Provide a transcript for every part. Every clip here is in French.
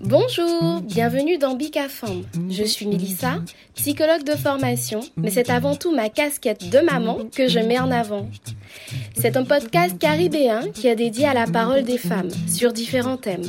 Bonjour, bienvenue dans Bicafam. Je suis Melissa, psychologue de formation, mais c'est avant tout ma casquette de maman que je mets en avant. C'est un podcast caribéen qui est dédié à la parole des femmes sur différents thèmes,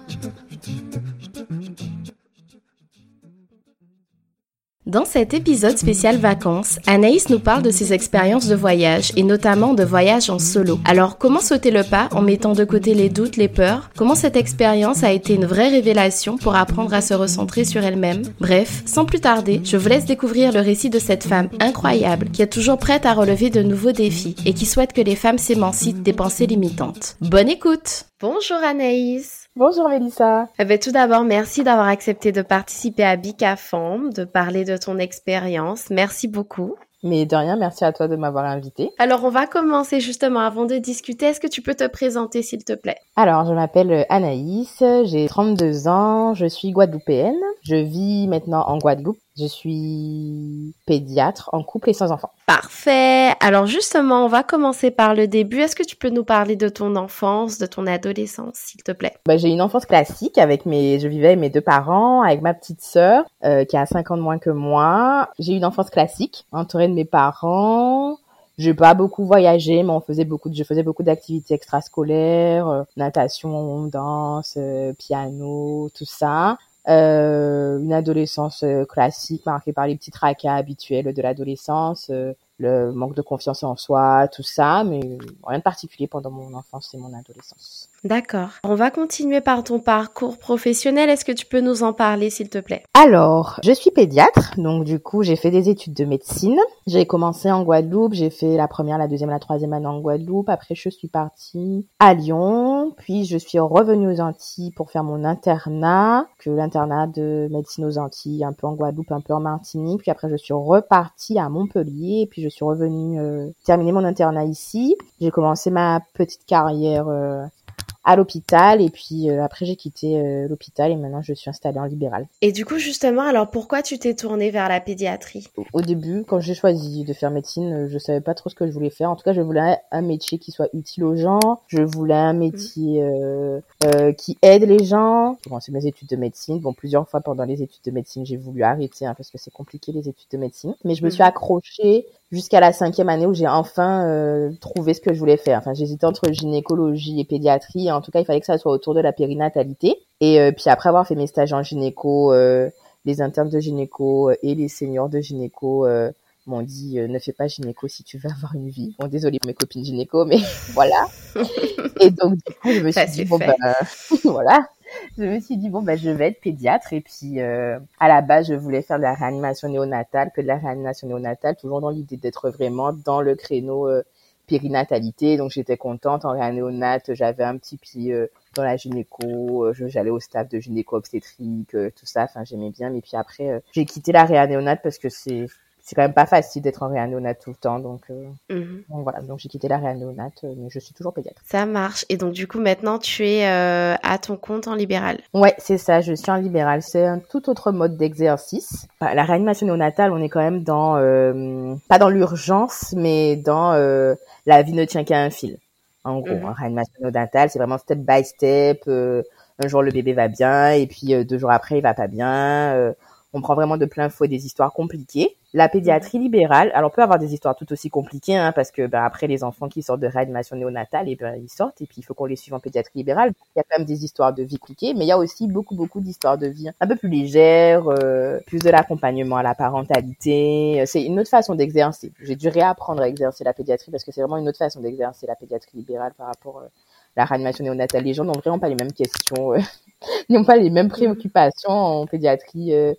Dans cet épisode spécial vacances, Anaïs nous parle de ses expériences de voyage et notamment de voyage en solo. Alors comment sauter le pas en mettant de côté les doutes, les peurs? Comment cette expérience a été une vraie révélation pour apprendre à se recentrer sur elle-même? Bref, sans plus tarder, je vous laisse découvrir le récit de cette femme incroyable qui est toujours prête à relever de nouveaux défis et qui souhaite que les femmes s'émancipent des pensées limitantes. Bonne écoute Bonjour Anaïs Bonjour Mélissa. Eh ben, tout d'abord, merci d'avoir accepté de participer à Bicafam, de parler de ton expérience. Merci beaucoup. Mais de rien, merci à toi de m'avoir invité. Alors, on va commencer justement avant de discuter. Est-ce que tu peux te présenter, s'il te plaît? Alors, je m'appelle Anaïs, j'ai 32 ans, je suis guadeloupéenne. Je vis maintenant en Guadeloupe. Je suis pédiatre en couple et sans enfants. Parfait. Alors justement, on va commencer par le début. Est-ce que tu peux nous parler de ton enfance, de ton adolescence, s'il te plaît? Bah, J'ai une enfance classique avec mes, je vivais avec mes deux parents, avec ma petite sœur euh, qui a 5 ans de moins que moi. J'ai eu une enfance classique, entourée de mes parents. J'ai pas beaucoup voyagé, mais on faisait beaucoup, de, je faisais beaucoup d'activités extrascolaires, euh, natation, danse, euh, piano, tout ça. Euh, une adolescence euh, classique marquée par les petits tracas habituels de l'adolescence, euh, le manque de confiance en soi, tout ça, mais rien de particulier pendant mon enfance et mon adolescence. D'accord. On va continuer par ton parcours professionnel. Est-ce que tu peux nous en parler, s'il te plaît? Alors, je suis pédiatre, donc du coup, j'ai fait des études de médecine. J'ai commencé en Guadeloupe, j'ai fait la première, la deuxième, la troisième année en Guadeloupe. Après, je suis partie à Lyon, puis je suis revenue aux Antilles pour faire mon internat, que l'internat de médecine aux Antilles, un peu en Guadeloupe, un peu en Martinique. Puis après, je suis repartie à Montpellier, puis je suis revenue euh, terminer mon internat ici. J'ai commencé ma petite carrière euh, à l'hôpital et puis euh, après j'ai quitté euh, l'hôpital et maintenant je suis installée en libéral. Et du coup justement alors pourquoi tu t'es tournée vers la pédiatrie? Au début quand j'ai choisi de faire médecine euh, je savais pas trop ce que je voulais faire. En tout cas je voulais un métier qui soit utile aux gens. Je voulais un métier euh, euh, qui aide les gens. J'ai commencé mes études de médecine. Bon plusieurs fois pendant les études de médecine j'ai voulu arrêter hein, parce que c'est compliqué les études de médecine. Mais je me suis accrochée jusqu'à la cinquième année où j'ai enfin euh, trouvé ce que je voulais faire. Enfin, j'hésitais entre gynécologie et pédiatrie. En tout cas, il fallait que ça soit autour de la périnatalité. Et euh, puis après avoir fait mes stages en gynéco, euh, les internes de gynéco et les seniors de gynéco m'ont dit ne fais pas gynéco si tu veux avoir une vie. Bon, désolé pour mes copines gynéco, mais voilà. et donc du coup, je me suis dit bon bah voilà je me suis dit bon ben je vais être pédiatre. Et puis euh, à la base je voulais faire de la réanimation néonatale que de la réanimation néonatale toujours dans l'idée d'être vraiment dans le créneau euh, périnatalité. Donc j'étais contente. En réanéonate j'avais un petit pied euh, dans la gynéco j'allais au staff de gynéco obstétrique tout ça. Enfin j'aimais bien. Mais puis après j'ai quitté la réanéonate parce que c'est c'est quand même pas facile d'être en réanéonate tout le temps. Donc, euh, donc voilà, donc j'ai quitté la réanéonate, euh, mais je suis toujours pédiatre. Ça marche. Et donc du coup, maintenant, tu es euh, à ton compte en libéral. Ouais, c'est ça, je suis en libéral. C'est un tout autre mode d'exercice. la réanimation néonatale, on est quand même dans, pas dans l'urgence, mais dans la vie ne tient qu'à un fil. En gros, en réanimation néonatale, c'est vraiment step by step. un jour, le bébé va bien, et puis deux jours après, il va pas bien on prend vraiment de plein fouet des histoires compliquées. La pédiatrie libérale, alors on peut avoir des histoires tout aussi compliquées, hein, parce que ben, après les enfants qui sortent de réanimation néonatale, et ben ils sortent, et puis il faut qu'on les suive en pédiatrie libérale. Il y a quand même des histoires de vie compliquées, mais il y a aussi beaucoup beaucoup d'histoires de vie un peu plus légères, euh, plus de l'accompagnement à la parentalité. C'est une autre façon d'exercer. J'ai dû réapprendre à exercer la pédiatrie parce que c'est vraiment une autre façon d'exercer la pédiatrie libérale par rapport à la réanimation néonatale. Les gens n'ont vraiment pas les mêmes questions, euh, n'ont pas les mêmes préoccupations en pédiatrie euh,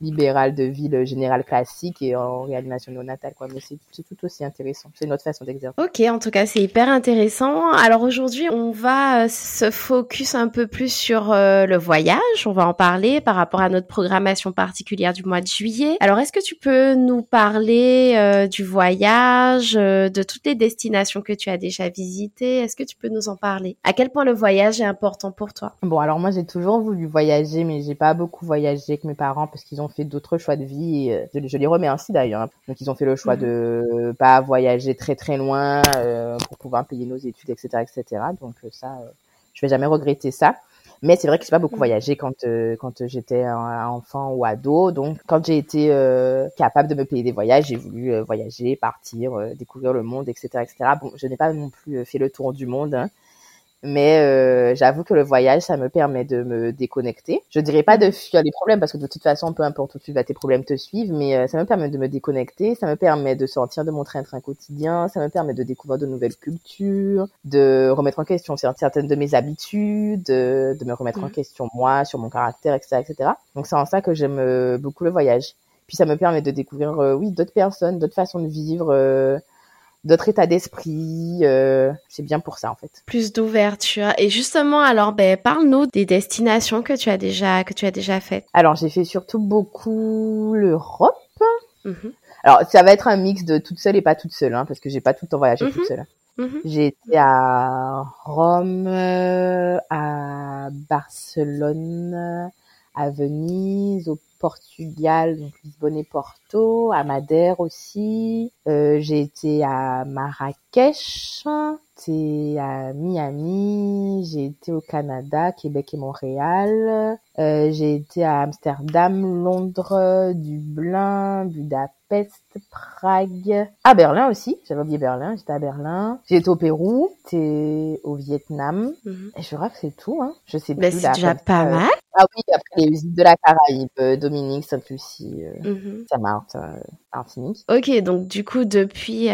libérale de ville générale classique et en réanimation néonatale quoi. Mais c'est tout aussi intéressant. C'est notre façon d'exercer. Ok en tout cas c'est hyper intéressant. Alors aujourd'hui on va euh, se focus un peu plus sur euh, le voyage. On va en parler par rapport à notre programmation particulière du mois de juillet. Alors est-ce que tu peux nous parler euh, du voyage de toutes les destinations que tu as déjà visitées? Est-ce que tu peux nous en parler? À quel point le voyage est important pour toi? Bon alors moi j'ai toujours voulu voyager mais j'ai pas beaucoup voyagé avec mes parents parce qu'ils ont fait d'autres choix de vie. Et, euh, je, les remercie d'ailleurs. Hein. Donc ils ont fait le choix mhm. de pas voyager très très loin euh, pour pouvoir payer nos études, etc., etc. Donc euh, ça, je vais jamais regretter ça. Mais c'est vrai que j'ai pas beaucoup mhm. voyagé quand quand j'étais enfant ou ado. Donc quand j'ai été capable de me payer des voyages, j'ai voulu voyager, partir, découvrir le monde, etc., etc. Bon, je n'ai pas non plus fait le tour du monde. Hein. Mais euh, j'avoue que le voyage, ça me permet de me déconnecter. Je dirais pas de fuir les problèmes parce que de toute façon, peu importe où tu vas, tes problèmes te suivent. Mais euh, ça me permet de me déconnecter. Ça me permet de sortir de mon train-train quotidien. Ça me permet de découvrir de nouvelles cultures, de remettre en question certaines de mes habitudes, de, me remettre en mm. question moi, sur mon caractère, etc., etc. Donc c'est en ça que j'aime euh, beaucoup le voyage. Puis ça me permet de découvrir, oui, d'autres personnes, d'autres façons de vivre d'autres états d'esprit. Euh, c'est bien pour ça en fait. Plus d'ouverture. Et justement, alors, ben, parle-nous des destinations que tu as déjà que tu as déjà faites. Alors, j'ai fait surtout beaucoup l'Europe. Mhm. Alors, ça va être un mix de toute seule et pas toute seule, hein, parce que j'ai pas tout le temps voyagé mhm. toute seule. Mhm. J'ai été à Rome, à Barcelone, à Venise, au Portugal, donc Lisbonne et Porto, à Madère aussi. Euh, j'ai été à Marrakech, été à Miami, j'ai été au Canada, Québec et Montréal. Euh, j'ai été à Amsterdam, Londres, Dublin, Budapest, Prague. À Berlin aussi, j'avais oublié Berlin, j'étais à Berlin. J'ai été au Pérou, j'étais au Vietnam. Mhm. Et je crois que c'est tout, hein. Je sais plus. c'est déjà pas euh, mal. Ah oui, après les visites de la Caraïbe, Dominique, Sainte-Lucie, euh. Saint-Martin, euh, Martinique. Ok, donc du coup, depuis,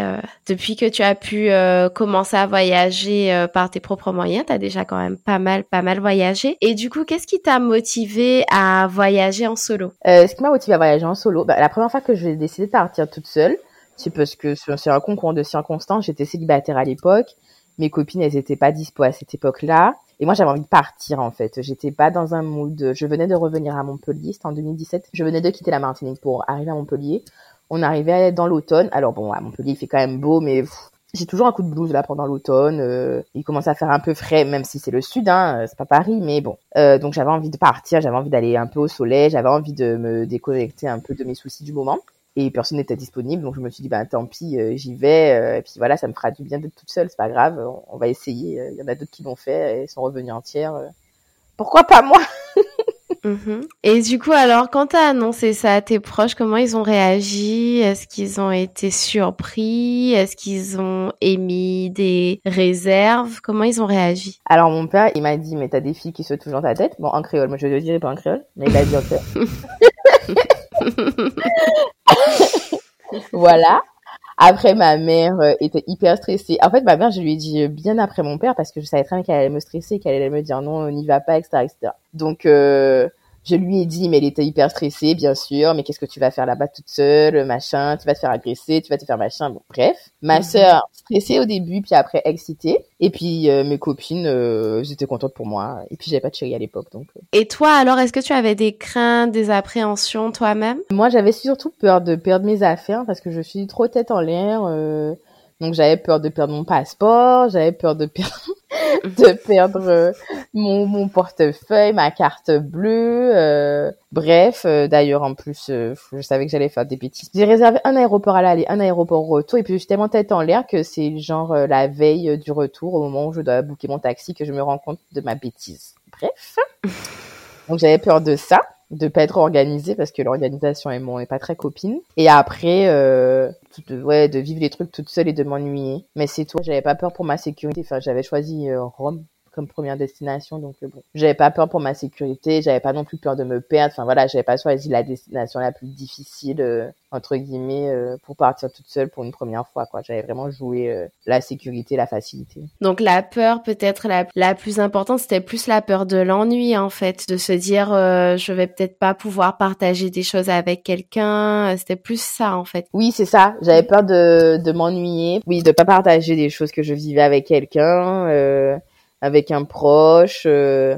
depuis que tu as pu commencer à voyager par tes propres moyens, tu as déjà quand même pas mal, pas mal voyagé. Et du coup, qu'est-ce qui t'a motivé à voyager en solo? Ce qui m'a motivé à voyager en solo, bah, la première fois que j'ai décidé de partir toute seule, c'est parce que c'est un concours de circonstances, j'étais célibataire à l'époque, mes copines, elles étaient pas dispo à cette époque-là. Et moi, j'avais envie de partir, en fait. J'étais pas dans un mood. Je venais de revenir à Montpellier. C'était en 2017. Je venais de quitter la Martinique pour arriver à Montpellier. On arrivait dans l'automne. Alors bon, à Montpellier, il fait quand même beau, mais j'ai toujours un coup de blues là pendant l'automne. Euh, il commence à faire un peu frais, même si c'est le sud, hein, c'est pas Paris, mais bon. Euh, donc j'avais envie de partir, j'avais envie d'aller un peu au soleil, j'avais envie de me déconnecter un peu de mes soucis du moment et personne n'était disponible. Donc je me suis dit bah tant pis euh, j'y vais euh, et puis voilà ça me fera du bien d'être toute seule c'est pas grave on, va essayer il y en a d'autres qui l'ont fait et sont revenus entières euh. pourquoi pas moi? Mm-hmm. Et du coup, alors, quand t'as annoncé ça à tes proches, comment ils ont réagi? Est-ce qu'ils ont été surpris? Est-ce qu'ils ont émis des réserves? Comment ils ont réagi? Alors, mon père, il m'a dit, mais t'as des filles qui se touchent dans ta tête? Bon, en créole, moi je le dirais pas en créole, mais il a dit en créole. voilà. Après, ma mère euh, était hyper stressée. En fait, ma mère, je lui ai dit bien après mon père parce que je savais très bien qu'elle allait me stresser, qu'elle allait me dire non, on n'y va pas, etc., etc. Donc, euh, je lui ai dit, mais elle était hyper stressée, bien sûr. Mais qu'est-ce que tu vas faire là-bas toute seule, machin Tu vas te faire agresser, tu vas te faire machin. Bon, bref. Ma mhm. sœur stressée au début, puis après excitée. Et puis euh, mes copines, euh, j'étais contente pour moi. Et puis j'avais pas de chérie à l'époque, donc. Euh. Et toi, alors, est-ce que tu avais des craintes, des appréhensions toi-même? Moi, j'avais surtout peur de perdre mes affaires parce que je suis trop tête en l'air. Donc j'avais peur de perdre mon passeport, j'avais peur de perdre de perdre euh, mon, mon portefeuille, ma carte bleue. Euh, bref, euh, d'ailleurs en plus, je savais que j'allais faire des bêtises. J'ai réservé un aéroport à l'aller, un aéroport au retour, et puis j'étais tellement tête en l'air que c'est genre la veille du retour, au moment où je dois booker mon taxi, que je me rends compte de ma bêtise. Bref, donc j'avais peur de ça. De pas être organisée parce que l'organisation et moi on est pas très copine. Et après, euh, ouais, de vivre les trucs toute seule et de m'ennuyer. Mais c'est tout. J'avais pas peur pour ma sécurité. Enfin, j'avais choisi euh, Rome comme première destination. Donc euh, bon, j'avais pas peur pour ma sécurité, j'avais pas non plus peur de me perdre. Enfin voilà, j'avais pas choisi la destination la plus difficile euh, entre guillemets euh, pour partir toute seule pour une première fois. Quoi, j'avais vraiment joué la sécurité, la facilité. Donc la peur peut-être la, la plus importante, c'était plus la peur de l'ennui en fait, de se dire je vais peut-être pas pouvoir partager des choses avec quelqu'un. C'était plus ça en fait. Oui, c'est ça. J'avais peur de de m'ennuyer, oui, de pas partager des choses que je vivais avec quelqu'un. Avec un proche. Euh,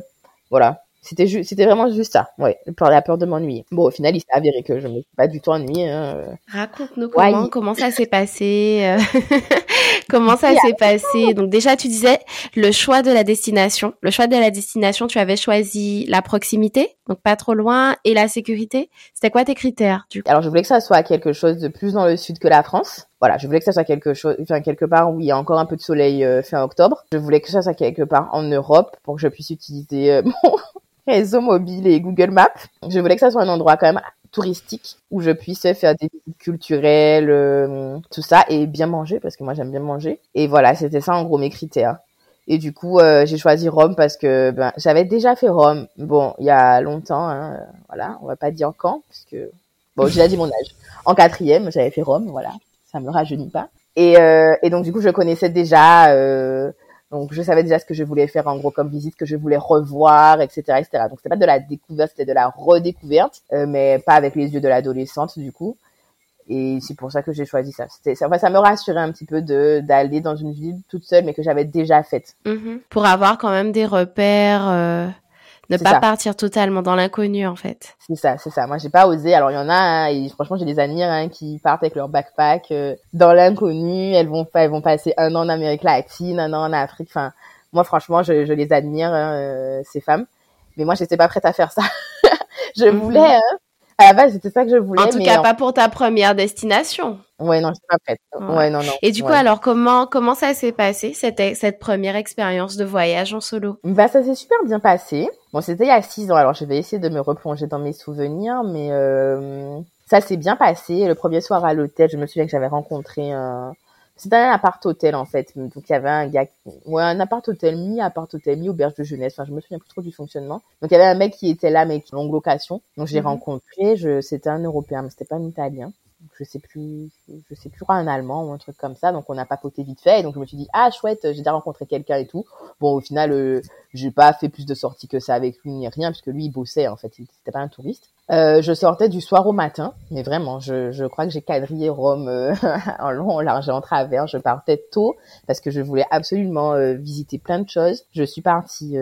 voilà. C'était juste, c'était vraiment juste ça. Ouais, par la peur de m'ennuyer. Bon, au final, il s'est avéré que je me suis pas du tout ennuyée. Hein. Raconte-nous comment, comment ça s'est passé. Euh, comment ça s'est passé. Donc déjà, tu disais le choix de la destination. Le choix de la destination, tu avais choisi la proximité, donc pas trop loin, et la sécurité. C'était quoi tes critères du coup? Alors, je voulais que ça soit quelque chose de plus dans le sud que la France voilà, je voulais que ça soit quelque chose, enfin quelque part où il y a encore un peu de soleil euh, fin octobre. Je voulais que ça soit quelque part en Europe pour que je puisse utiliser euh, mon réseau mobile et Google Maps. Je voulais que ça soit un endroit quand même touristique où je puisse faire des visites culturelles, euh, tout ça et bien manger parce que moi j'aime bien manger. Et voilà, c'était ça en gros mes critères. Et du coup, j'ai choisi Rome parce que ben, j'avais déjà fait Rome. Bon, il y a longtemps, hein, voilà, on va pas dire quand, parce que bon, j'ai déjà dit mon âge. En quatrième, j'avais fait Rome, voilà ça me rajeunit pas. Et, euh, et donc du coup, je connaissais déjà, euh, donc je savais déjà ce que je voulais faire en gros comme visite, que je voulais revoir, etc., etc. Donc c'était pas de la découverte, c'était de la redécouverte, euh, mais pas avec les yeux de l'adolescente du coup. Et c'est pour ça que j'ai choisi ça. C'était, ça, ça me rassurait un petit peu de d'aller dans une ville toute seule, mais que j'avais déjà faite. Mm-hmm. Pour avoir quand même des repères. Euh ne pas partir totalement dans l'inconnu en fait. C'est ça, c'est ça. Moi j'ai pas osé. Alors il y en a, hein, et franchement j'ai des amis hein, qui partent avec leur backpack euh, dans l'inconnu. Elles vont, elles vont passer un an en Amérique latine, un an en Afrique. Enfin, moi franchement je, je les admire hein, euh, ces femmes. Mais moi j'étais pas prête à faire ça. je mhm. voulais. À la base, c'était ça que je voulais. En tout cas, pas pour ta première destination. Ouais, non, j'étais pas prête. Ouais. non, non. Et du coup, alors, comment, comment ça s'est passé, cette, cette première expérience de voyage en solo? Bah, ça s'est super bien passé. Bon, c'était il y a six ans, alors je vais essayer de me replonger dans mes souvenirs, mais euh, ça s'est bien passé. Le premier soir à l'hôtel, je me souviens que j'avais rencontré un, c'était un appart-hôtel en fait. Donc il y avait un gars, ouais, un appart-hôtel, mi-appart-hôtel, mi-auberge de jeunesse. Enfin, je me souviens plus trop du fonctionnement. Donc il y avait un mec qui était là, mais qui longue location. Donc je l'ai mhm. rencontré. Je, c'était un Européen, mais c'était pas un Italien. Je sais plus, je sais plus un Allemand ou un truc comme ça. Donc on a papoté vite fait. Et donc je me suis dit ah chouette, j'ai déjà rencontré quelqu'un et tout. Bon au final, euh, j'ai pas fait plus de sorties que ça avec lui ni rien puisque lui il bossait en fait. Il n'était pas un touriste. Euh, je sortais du soir au matin, mais vraiment, je, crois que j'ai quadrillé Rome euh, en long, en large et en travers. Je partais tôt parce que je voulais absolument euh, visiter plein de choses. Je suis partie,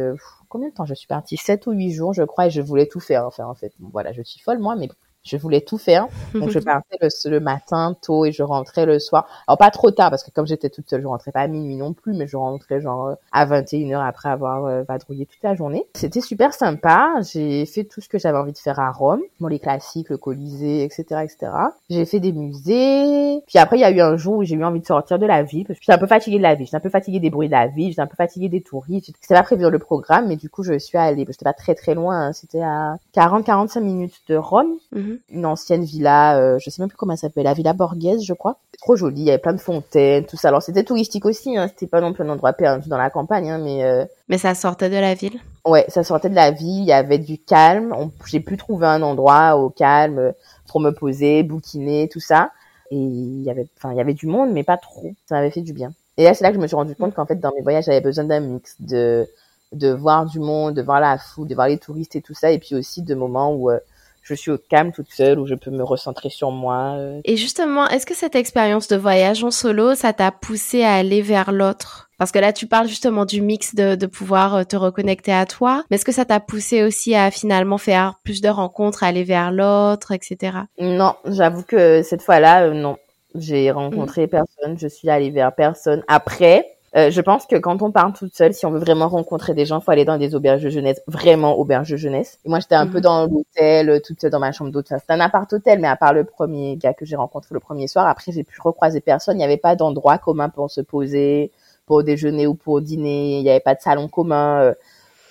combien de temps je suis partie? Sept ou huit jours, je crois, et je voulais tout faire. Enfin, en fait, voilà, je suis folle moi, mais je voulais tout faire. Donc je partais le, matin tôt et je rentrais le soir. Alors pas trop tard parce que comme j'étais toute seule, je rentrais pas à minuit non plus, mais je rentrais genre à 21h après avoir euh, vadrouillé toute la journée. C'était super sympa. J'ai fait tout ce que j'avais envie de faire à Rome. Bon, les classiques, le Colisée, etc., etc. J'ai fait des musées. Puis après, il y a eu un jour où j'ai eu envie de sortir de la ville parce que j'étais un peu fatiguée de la ville. J'étais un peu fatiguée des bruits de la ville. J'étais un peu fatiguée des touristes. C'était pas prévu dans le programme, mais du coup, je suis allée. C'était pas très très loin. Hein. C'était à 40-45 minutes de Rome. Mhm une ancienne villa, euh, je sais même plus comment elle s'appelle, la villa Borghese, je crois. Trop jolie, il y avait plein de fontaines, tout ça. Alors c'était touristique aussi, hein, c'était pas non plus un endroit perdu dans la campagne, hein, mais. Euh... Mais ça sortait de la ville. Ouais, ça sortait de la ville. Il y avait du calme. J'ai pu trouver un endroit au calme pour me poser, bouquiner, tout ça. Et il y avait, enfin, il y avait du monde, mais pas trop. Ça m'avait fait du bien. Et là, c'est là que je me suis rendu compte qu'en fait, dans mes voyages, j'avais besoin d'un mix de de voir du monde, de voir la foule, de voir les touristes et tout ça, et puis aussi de moments où euh, je suis au calme toute seule où je peux me recentrer sur moi. Euh. Et justement, est-ce que cette expérience de voyage en solo, ça t'a poussé à aller vers l'autre? Parce que là, tu parles justement du mix de, de pouvoir euh, te reconnecter à toi, mais est-ce que ça t'a poussé aussi à finalement faire plus de rencontres, aller vers l'autre, etc. Non, j'avoue que cette fois-là, euh, non. J'ai rencontré mmh. personne, je suis allée vers personne. Après, euh, je pense que quand on part toute seule, si on veut vraiment rencontrer des gens, faut aller dans des auberges de jeunesse, vraiment auberges de jeunesse. Et moi, j'étais un peu mhm. dans l'hôtel, euh, toute seule dans ma chambre d'hôtel. C'était un appart-hôtel, mais à part le premier gars que j'ai rencontré le premier soir, après, j'ai pu recroiser personne. Il n'y avait pas d'endroit commun pour se poser, pour déjeuner ou pour dîner. Il n'y avait pas de salon commun. Euh.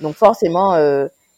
Donc forcément,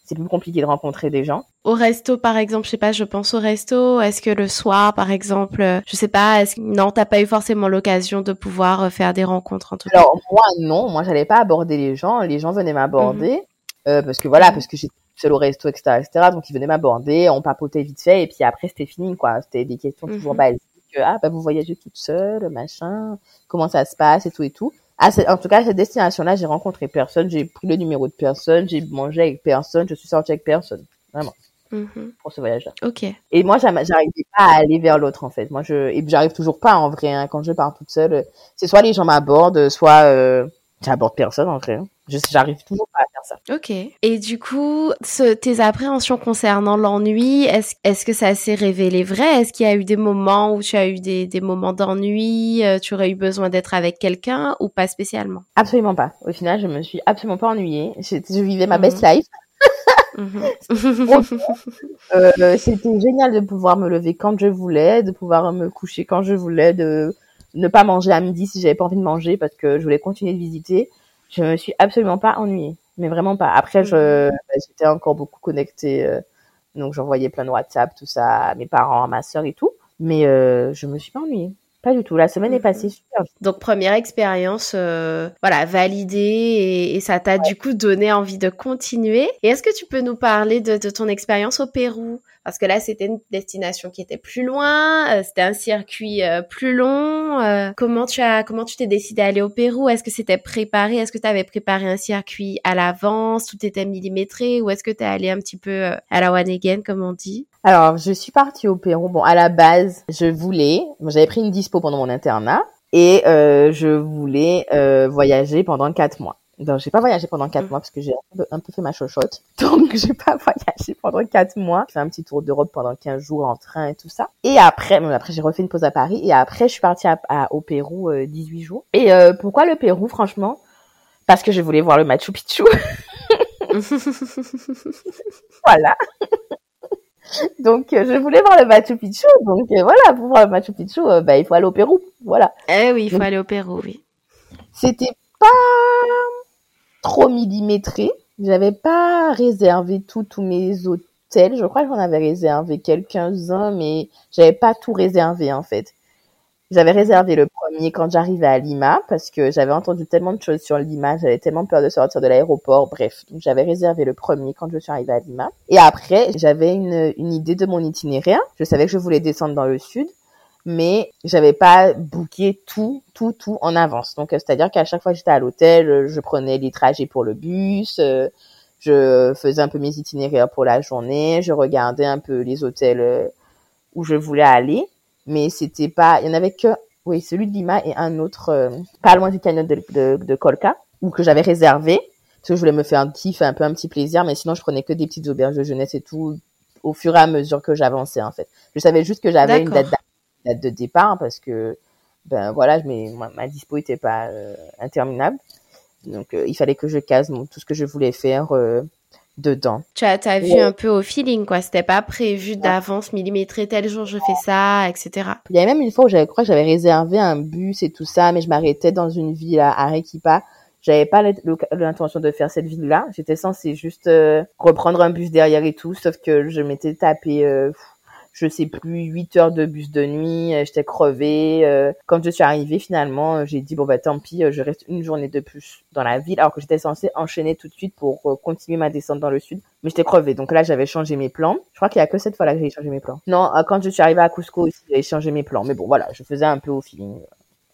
c'est plus compliqué de rencontrer des gens. Au resto, par exemple, je sais pas, je pense au resto. Est-ce que le soir, par exemple, euh, je sais pas, est-ce non, t'as pas eu forcément l'occasion de pouvoir faire des rencontres en tout cas. Alors moi, non, moi j'allais pas aborder les gens. Les gens venaient m'aborder mhm. parce que voilà, mhm. parce que j'étais seule au resto, etc., etc. Donc ils venaient m'aborder, on papotait vite fait et puis après c'était fini quoi. C'était des questions toujours mhm. basiques. Ah bah vous voyagez toute seule, machin. Comment ça se passe et tout et tout en tout cas, à cette destination-là, j'ai rencontré personne, j'ai pris le numéro de personne, j'ai mangé avec personne, je suis sortie avec personne. Vraiment. Mm-hmm. Pour ce voyage-là. Ok. Et moi, j'arrivais pas à aller vers l'autre, en fait. Moi, je, et j'arrive toujours pas, en vrai, hein, quand je pars toute seule. C'est soit les gens m'abordent, soit, euh, j'aborde personne, en vrai. Hein. J'arrive toujours pas à faire ça. Ok. Et du coup, ce, tes appréhensions concernant l'ennui, est-ce est que ça s'est révélé vrai? Est-ce qu'il y a eu des moments où tu as eu des, des moments d'ennui euh, Tu aurais eu besoin d'être avec quelqu'un ou pas spécialement? Absolument pas. Au final, je me suis absolument pas ennuyée. Je, je vivais ma best mhm. life. Mhm. euh, c'était génial de pouvoir me lever quand je voulais, de pouvoir me coucher quand je voulais, de ne pas manger à midi si j'avais pas envie de manger parce que je voulais continuer de visiter je me suis absolument pas ennuyée, mais vraiment pas. Après, je, mhm. bah, j'étais encore beaucoup connectée, euh, donc j'envoyais plein de WhatsApp, tout ça, à mes parents, à ma sœur et tout, mais euh, je me suis pas ennuyée. Pas du tout. La semaine est mhm. passée super. Donc première expérience, euh, voilà, validée et, ça t'a du coup donné envie de continuer. Et est-ce que tu peux nous parler de, de ton expérience au Pérou? Parce que là c'était une destination qui était plus loin, euh, c'était un circuit euh, plus long. Euh, comment tu as comment tu t'es décidé à aller au Pérou? Est-ce que c'était préparé? Est-ce que tu avais préparé un circuit à l'avance? Tout était millimétré? Ou est-ce que tu es allé un petit peu à la one again comme on dit? Alors, je suis partie au Pérou. Bon, à la base, je voulais, j'avais pris une dispo pendant mon internat et je voulais voyager pendant quatre mois. Donc, j'ai pas voyagé pendant quatre mm. mois parce que j'ai un peu, fait ma chochotte. Donc, j'ai pas voyagé pendant quatre mois. J'ai fait un petit tour d'Europe pendant 15 jours en train et tout ça. Et après, après, j'ai refait une pause à Paris. Et après, je suis partie à, au Pérou euh, 18 jours. Et euh, pourquoi le Pérou, franchement? Parce que je voulais voir le Machu Picchu. voilà. donc, euh, je voulais voir le Machu Picchu. Donc, euh, voilà, pour voir le Machu Picchu, bah, il faut aller au Pérou. Voilà. Eh oui, il faut aller au Pérou, oui. C'était pas trop millimétré. J'avais pas réservé tous mes hôtels. Je crois que j'en avais réservé quelques-uns, mais j'avais pas tout réservé en fait. J'avais réservé le premier quand j'arrivais à Lima parce que j'avais entendu tellement de choses sur Lima, j'avais tellement peur de sortir de l'aéroport. Bref, donc j'avais réservé le premier quand je suis arrivée à Lima. Et après, j'avais une, une idée de mon itinéraire. Je savais que je voulais descendre dans le sud mais j'avais pas booké tout, tout, tout en avance. Donc, euh, c'est-à-dire qu'à chaque fois que j'étais à l'hôtel, euh, je prenais les trajets pour le bus, euh, je faisais un peu mes itinéraires pour la journée, je regardais un peu les hôtels où je voulais aller, mais c'était pas, il y en avait que, oui, celui de Lima et un autre, pas loin du canyon de, de, de Colca, ou que j'avais réservé, parce que je voulais me faire un kiff, un peu un petit plaisir, mais sinon je prenais que des petites auberges de jeunesse et tout, au fur et à mesure que j'avançais en fait. Je savais juste que j'avais une date date de départ parce que ben voilà, mais ma, dispo était pas euh, interminable. Donc euh, il fallait que je case tout ce que je voulais faire euh, dedans. Tu as, as vu un peu au feeling quoi, c'était pas prévu d'avance millimétré tel jour je fais ça, etc. Il y a même une fois où j'avais crois que j'avais réservé un bus et tout ça, mais je m'arrêtais dans une ville à Arequipa. J'avais pas l'intention de faire cette ville là. J'étais censée juste reprendre un bus derrière et tout, sauf que je m'étais tapé je sais plus, 8 heures de bus de nuit, euh, j'étais crevée. Euh, quand je suis arrivée, finalement, euh, j'ai dit, bon, bah tant pis, je reste une journée de plus dans la ville, alors que j'étais censée enchaîner tout de suite pour continuer ma descente dans le sud. Mais j'étais crevée, donc là, j'avais changé mes plans. Je crois qu'il y a que cette fois-là que j'ai changé mes plans. Non, quand je suis arrivée à Cusco j'ai changé mes plans. Mais bon, voilà, je faisais un peu au feeling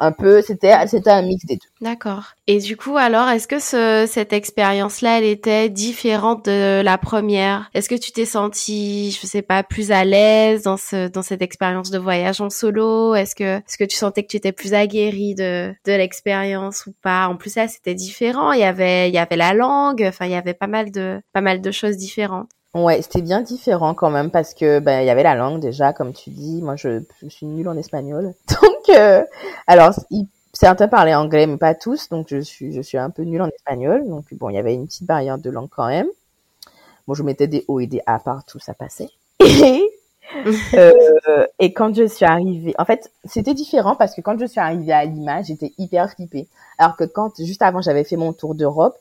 un peu, c'était, c'était un mix des deux. D'accord. Et du coup, alors, est-ce que ce, cette expérience-là, elle était différente de la première? Est-ce que tu t'es senti, je sais pas, plus à l'aise dans ce, dans cette expérience de voyage en solo? Est-ce que, est-ce que tu sentais que tu étais plus aguerri de, de l'expérience ou pas? En plus, là, c'était différent. Il y avait, il y avait la langue. Enfin, il y avait pas mal de, pas mal de choses différentes. Ouais, c'était bien différent quand même parce que ben il y avait la langue déjà, comme tu dis. Moi, je, suis nulle en espagnol, donc euh, alors certains parlaient anglais, mais pas tous, donc je suis je suis un peu nulle en espagnol. Donc bon, il y avait une petite barrière de langue quand même. Bon, je mettais des O et des A partout, ça passait. Et, euh, et quand je suis arrivée, en fait, c'était différent parce que quand je suis arrivée à Lima, j'étais hyper flippée. Alors que quand juste avant j'avais fait mon tour d'Europe,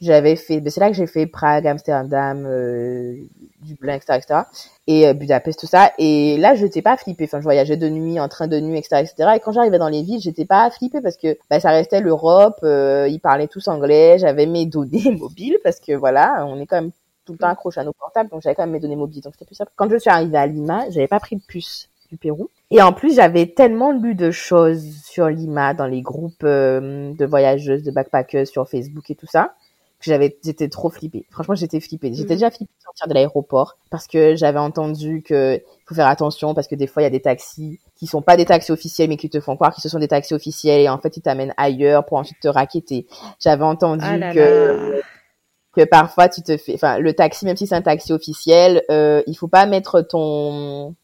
J'avais fait, ben, c'est là que j'ai fait Prague, Amsterdam, euh, Dublin, etc., etc. Et euh, Budapest, tout ça. Et là, je n'étais pas flippée. Enfin, je voyageais de nuit, en train de nuit, etc., etc. Et quand j'arrivais dans les villes, j'étais pas flippée parce que ben, ça restait l'Europe. Euh, ils parlaient tous anglais. J'avais mes données mobiles parce que voilà, on est quand même tout le temps accroché à nos portables, donc j'avais quand même mes données mobiles, donc c'était plus simple. Quand je suis arrivée à Lima, j'avais pas pris de puce du Pérou. Et en plus, j'avais tellement lu de choses sur Lima dans les groupes euh, de voyageuses, de backpackers sur Facebook et tout ça, j'avais, j'étais trop flippée. Franchement, j'étais flippée. J'étais Mhm. déjà flippée de sortir de l'aéroport parce que j'avais entendu que faut faire attention parce que des fois, il y a des taxis qui sont pas des taxis officiels mais qui te font croire qu'ils ce sont des taxis officiels et en fait, ils t'amènent ailleurs pour ensuite te raqueter. J'avais entendu Ah là que là. que parfois tu te fais, enfin le taxi, même si c'est un taxi officiel, euh, il faut pas mettre ton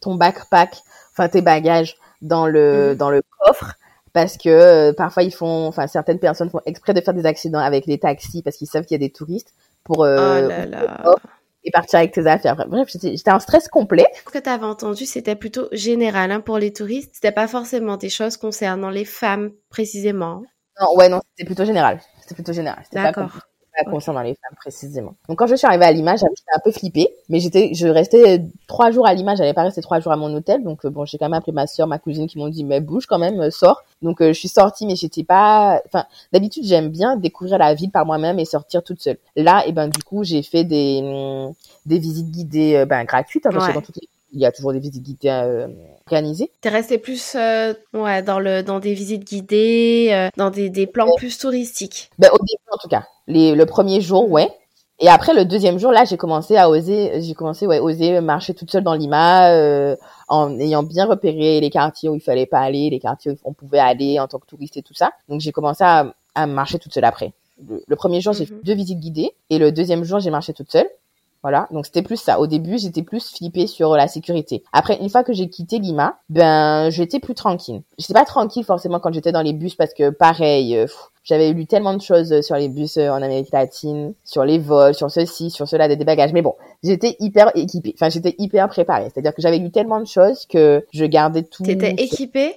ton backpack, enfin tes bagages dans le Mhm. dans le coffre parce que euh, parfois ils font, enfin certaines personnes font exprès de faire des accidents avec les taxis parce qu'ils savent qu'il y a des touristes pour euh, oh là là. et partir avec tes affaires. Bref, j'étais en stress complet. Ce que tu avais entendu, c'était plutôt général hein, pour les touristes. C'était pas forcément des choses concernant les femmes précisément. Non, ouais, non, c'était plutôt général. C'était plutôt général. D'accord. Concernant les femmes précisément. Donc quand je suis arrivée à Lima, j'étais un peu flippée, mais j'étais, je restais trois jours à Lima, j'avais pas resté trois jours à mon hôtel, donc euh, bon, j'ai quand même appelé ma soeur, ma cousine qui m'ont dit mais bouge quand même, euh, sors. Donc euh, je suis sortie, mais j'étais pas, enfin d'habitude j'aime bien découvrir la ville par moi-même et sortir toute seule. Là, et ben du coup j'ai fait des des visites guidées ben gratuites, hein, parce Ouais. que dans toutes les il y a toujours des visites guidées euh, organisées. T'es resté plus euh, ouais, dans, le, dans des visites guidées, euh, dans des, des plans plus touristiques. Ben, au début, en tout cas. Les, le premier jour, ouais. Et après, le deuxième jour, là, j'ai commencé à oser, j'ai commencé, ouais, oser marcher toute seule dans Lima, euh, en ayant bien repéré les quartiers où il fallait pas aller, les quartiers où on pouvait aller en tant que touriste et tout ça. Donc, j'ai commencé à, à marcher toute seule après. Le, le premier jour, j'ai Mhm. fait deux visites guidées. Et le deuxième jour, j'ai marché toute seule. Voilà, donc c'était plus ça. Au début, j'étais plus flippée sur la sécurité. Après, une fois que j'ai quitté Lima, ben j'étais plus tranquille. J'étais pas tranquille forcément quand j'étais dans les bus parce que pareil, euh, pff, j'avais lu tellement de choses sur les bus euh, en Amérique latine, sur les vols, sur ceci, sur cela, des bagages. Mais bon, j'étais hyper équipée. Enfin, j'étais hyper préparée. C'est-à-dire que j'avais lu tellement de choses que je gardais tout. T'étais équipée?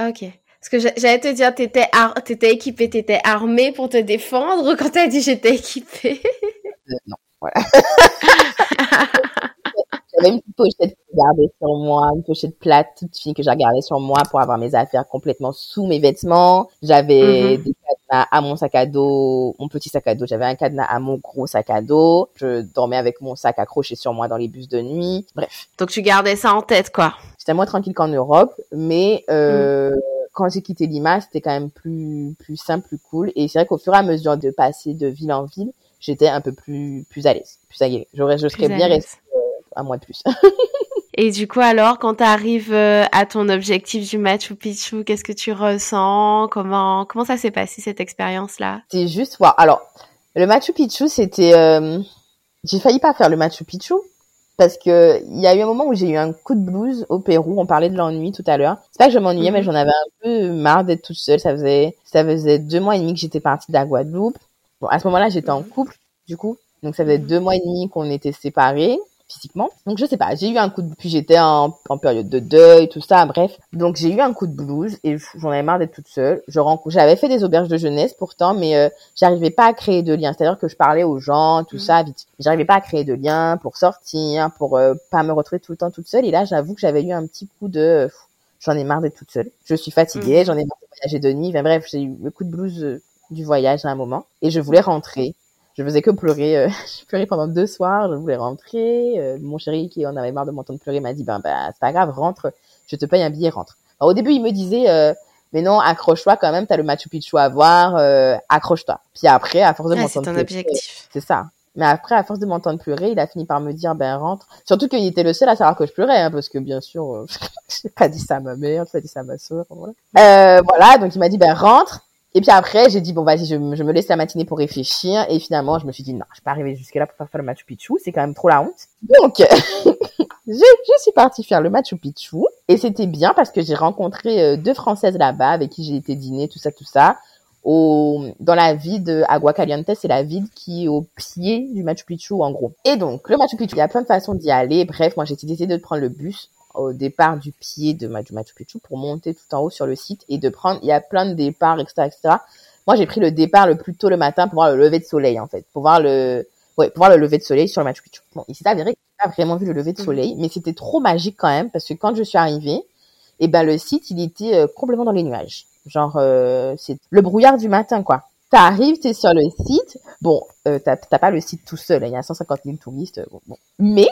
Ok. Parce que j'a- j'allais te dire, t'étais ar t'étais équipée, t'étais armée pour te défendre quand t'as dit j'étais équipée. Euh, non, voilà. J'avais une petite pochette que je gardais sur moi, une pochette plate toute fine que j'ai gardée sur moi pour avoir mes affaires complètement sous mes vêtements. J'avais Mhm. des cadenas à mon sac à dos, mon petit sac à dos. J'avais un cadenas à mon gros sac à dos. Je dormais avec mon sac accroché sur moi dans les bus de nuit. Bref, Donc tu gardais ça en tête, quoi. j'étais moins tranquille qu'en Europe, mais euh, quand j'ai quitté Lima, c'était quand même plus plus simple, plus cool. Et c'est vrai qu'au fur et à mesure de passer de ville en ville, j'étais un peu plus plus à l'aise, plus aguerrie. J'aurais, je serais bien restée un mois de plus. Et du coup, alors, quand t'arrives euh, à ton objectif du Machu Picchu, qu'est-ce que tu ressens? Comment comment ça s'est passé cette expérience-là? C'est juste voir. Alors, le Machu Picchu, c'était. euh, J'ai failli pas faire le Machu Picchu parce que il y a eu un moment où j'ai eu un coup de blues au Pérou. On parlait de l'ennui tout à l'heure. C'est pas que je m'ennuyais, Mhm. mais j'en avais un peu marre d'être toute seule. Ça faisait ça faisait deux mois et demi que j'étais partie de la Guadeloupe. Bon, à ce moment-là, j'étais en couple, du coup. Donc ça faisait Mhm. deux mois et demi qu'on était séparés physiquement. Donc je sais pas, j'ai eu un coup de puis j'étais en, en période de deuil, tout ça, bref. Donc j'ai eu un coup de blues et j'en avais marre d'être toute seule. Je j'avais fait des auberges de jeunesse pourtant mais euh, j'arrivais pas à créer de liens, c'est-à-dire que je parlais aux gens, tout Mhm. ça vite. J'arrivais pas à créer de liens pour sortir, pour euh, pas me retrouver tout le temps toute seule et là j'avoue que j'avais eu un petit coup de euh, j'en ai marre d'être toute seule. Je suis fatiguée, Mhm. j'en ai marre de voyager de nuit, enfin bref, j'ai eu le coup de blues euh, du voyage à un moment et je voulais rentrer je faisais que pleurer. euh, j'ai pleuré pendant deux soirs. Je voulais rentrer. Euh, mon chéri, qui en avait marre de m'entendre pleurer, m'a dit, ben, ben, c'est pas grave, rentre. Je te paye un billet, rentre. Alors, au début, il me disait, euh, mais non, accroche-toi quand même. T'as le Machu Picchu à voir. euh, accroche-toi. Puis après, à force de Ah, m'entendre c'est un pleurer, objectif. c'est ça. Mais après, à force de m'entendre pleurer, il a fini par me dire, ben rentre. Surtout qu'il était le seul à savoir que je pleurais, hein, parce que bien sûr, euh, j'ai pas dit ça à ma mère, j'ai pas dit ça à ma soeur. Voilà. Euh, voilà, donc il m'a dit, ben rentre. Et puis après, j'ai dit, bon, vas-y, je, me laisse la matinée pour réfléchir. Et finalement, je me suis dit, non, je suis pas arrivée jusque là pour faire le Machu Picchu. C'est quand même trop la honte. Donc, je, je suis partie faire le Machu Picchu. Et c'était bien parce que j'ai rencontré euh, deux Françaises là-bas avec qui j'ai été dîner, tout ça, tout ça. Dans la ville de c'est la ville qui est au pied du Machu Picchu, en gros. Et donc, le Machu Picchu, il y a plein de façons d'y aller. Bref, moi, j'ai décidé de prendre le bus au départ du pied de Machu Picchu pour monter tout en haut sur le site et de prendre, il y a plein de départs, etc., etc., moi j'ai pris le départ le plus tôt le matin pour voir le lever de soleil en fait, pour voir le, ouais, pour voir le lever de soleil sur le Machu Picchu. Bon, il s'est avéré que j'ai pas vraiment vu le lever de Mhm. soleil, mais c'était trop magique quand même parce que quand je suis arrivée, et ben le site il était euh, complètement dans les nuages. Genre euh, c'est le brouillard du matin quoi. T'arrives, t'es sur le site. Bon, euh, t'as t'as pas le site tout seul. hein, Il y a 150 000 touristes. euh, Bon, bon. Mais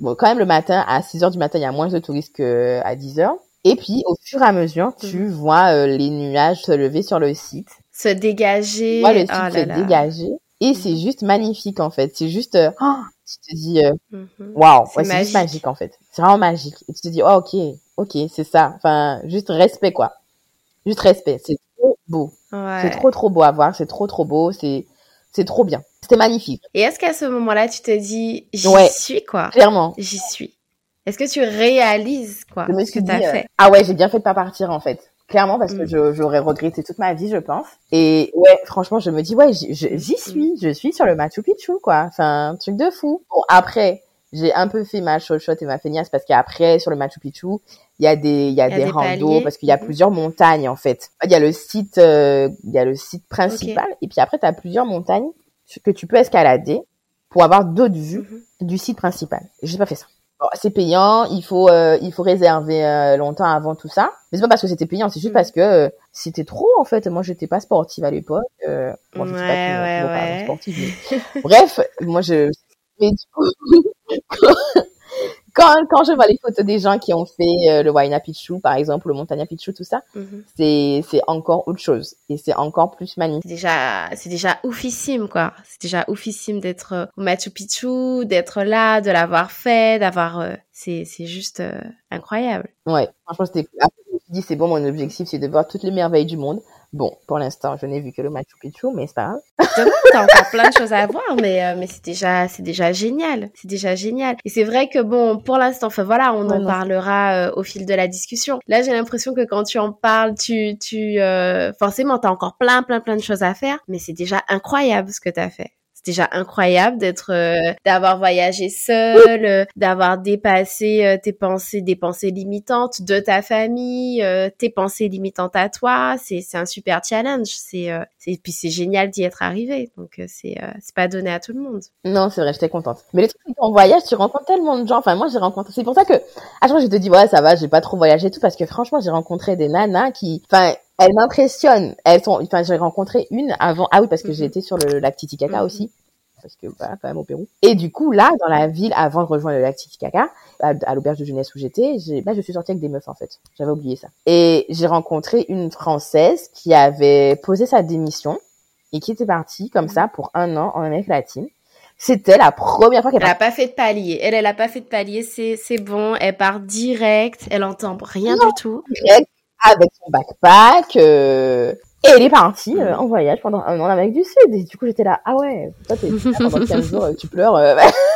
bon, quand même le matin à 6 heures du matin, il y a moins de touristes que à 10 heures. Et puis au fur et à mesure, tu vois euh, les nuages se lever sur le site. Se dégager. Tu vois le site oh se là dégager. Et c'est juste magnifique en fait. C'est juste, euh, oh, tu te dis, euh, Mhm. waouh, C'est ouais, c'est magique en fait. C'est vraiment magique. Et tu te dis, oh, ok, ok, c'est ça. Enfin, juste respect quoi. Juste respect. C'est trop beau. Ouais. C'est trop trop beau à voir. C'est trop trop beau. C'est c'est trop bien. C'était magnifique. Et est-ce qu'à ce moment-là, tu te dis, j'y Ouais. suis, quoi? Clairement. J'y suis. Est-ce que tu réalises, quoi, Je me ce suis que t'as dit, euh, fait? Ah ouais, j'ai bien fait de pas partir en fait. Clairement parce que Mm. j'aurais regretté toute ma vie, je pense. Et ouais, franchement, je me dis ouais, j'y Mm. suis, je suis sur le Machu Picchu quoi. Enfin, un truc de fou. Bon après, j'ai un peu fait ma chochotte et ma feignasse parce qu'après sur le Machu Picchu, il y a des il y a Il y a des, des randos parce qu'il y a Mhm. plusieurs montagnes en fait. Il y a le site euh, il y a le site principal et puis après tu as plusieurs montagnes que tu peux escalader pour avoir d'autres vues Mhm. du site principal. J'ai pas fait ça. Bon, c'est payant, il faut euh, il faut réserver euh, longtemps avant tout ça. Mais c'est pas parce que c'était payant, c'est juste Mhm. parce que euh, c'était trop en fait. Moi, j'étais pas sportive à l'époque. Euh, bon, je pas ouais, ouais. sportive. mais- Bref, moi je mais du coup quand quand je vois les photos des gens qui ont fait euh, le Huayna Picchu par exemple, le Montaña Picchu tout ça, Mhm. c'est c'est encore autre chose et c'est encore plus magnifique. C'est déjà, c'est déjà oufissime, quoi. C'est déjà oufissime d'être euh, au Machu Picchu, d'être là, de l'avoir fait, d'avoir, euh, c'est, c'est juste euh, incroyable. Ouais, franchement, c'était dit, c'est bon, mon objectif, c'est de voir toutes les merveilles du monde. Bon, pour l'instant, je n'ai vu que le Machu Picchu, mais c'est pas grave. Demain, t'as encore plein de choses à voir, mais euh, mais c'est déjà c'est déjà génial, c'est déjà génial. Et c'est vrai que bon, pour l'instant, enfin voilà, on en non. parlera euh, au fil de la discussion. Là, j'ai l'impression que quand tu en parles, tu tu euh, forcément t'as encore plein plein plein de choses à faire, mais c'est déjà incroyable ce que t'as fait. C'est déjà incroyable d'être, euh, d'avoir voyagé seul, euh, d'avoir dépassé euh, tes pensées, des pensées limitantes de ta famille, euh, tes pensées limitantes à toi. C'est, c'est un super challenge. C'est, euh, c'est, puis c'est génial d'y être arrivé. Donc euh, c'est, c'est pas donné à tout le monde. Non, c'est vrai, j'étais contente. Mais le truc, c'est qu'en voyage, tu rencontres tellement de gens. Enfin, moi, j'ai rencontré. C'est pour ça que, à chaque fois, je te dis, ouais, ça va, j'ai pas trop voyagé et tout, parce que franchement, j'ai rencontré des nanas qui, enfin, elles m'impressionnent. Elles sont, enfin, j'ai rencontré une avant. Ah oui, parce que Mhm. j'ai été sur le lac Titicaca Mhm. aussi. Parce que, voilà, quand même au Pérou. Et du coup, là, dans la ville, avant de rejoindre le lac Titicaca, à, à l'auberge de jeunesse où j'étais, j'ai, bah, je suis sortie avec des meufs, en fait. J'avais oublié ça. Et j'ai rencontré une Française qui avait posé sa démission et qui était partie comme ça pour un an en Amérique latine. C'était la première fois qu'elle Elle a pas fait de palier. Elle, elle a pas fait de palier. C'est, c'est bon. Elle part direct. Elle entend rien Non. du tout. partait avec son backpack euh, et elle est partie euh, Mhm. en voyage pendant un an en Amérique du Sud. Et du coup, j'étais là, ah ouais, toi, t'es pendant 15 jours, euh, tu pleures. euh,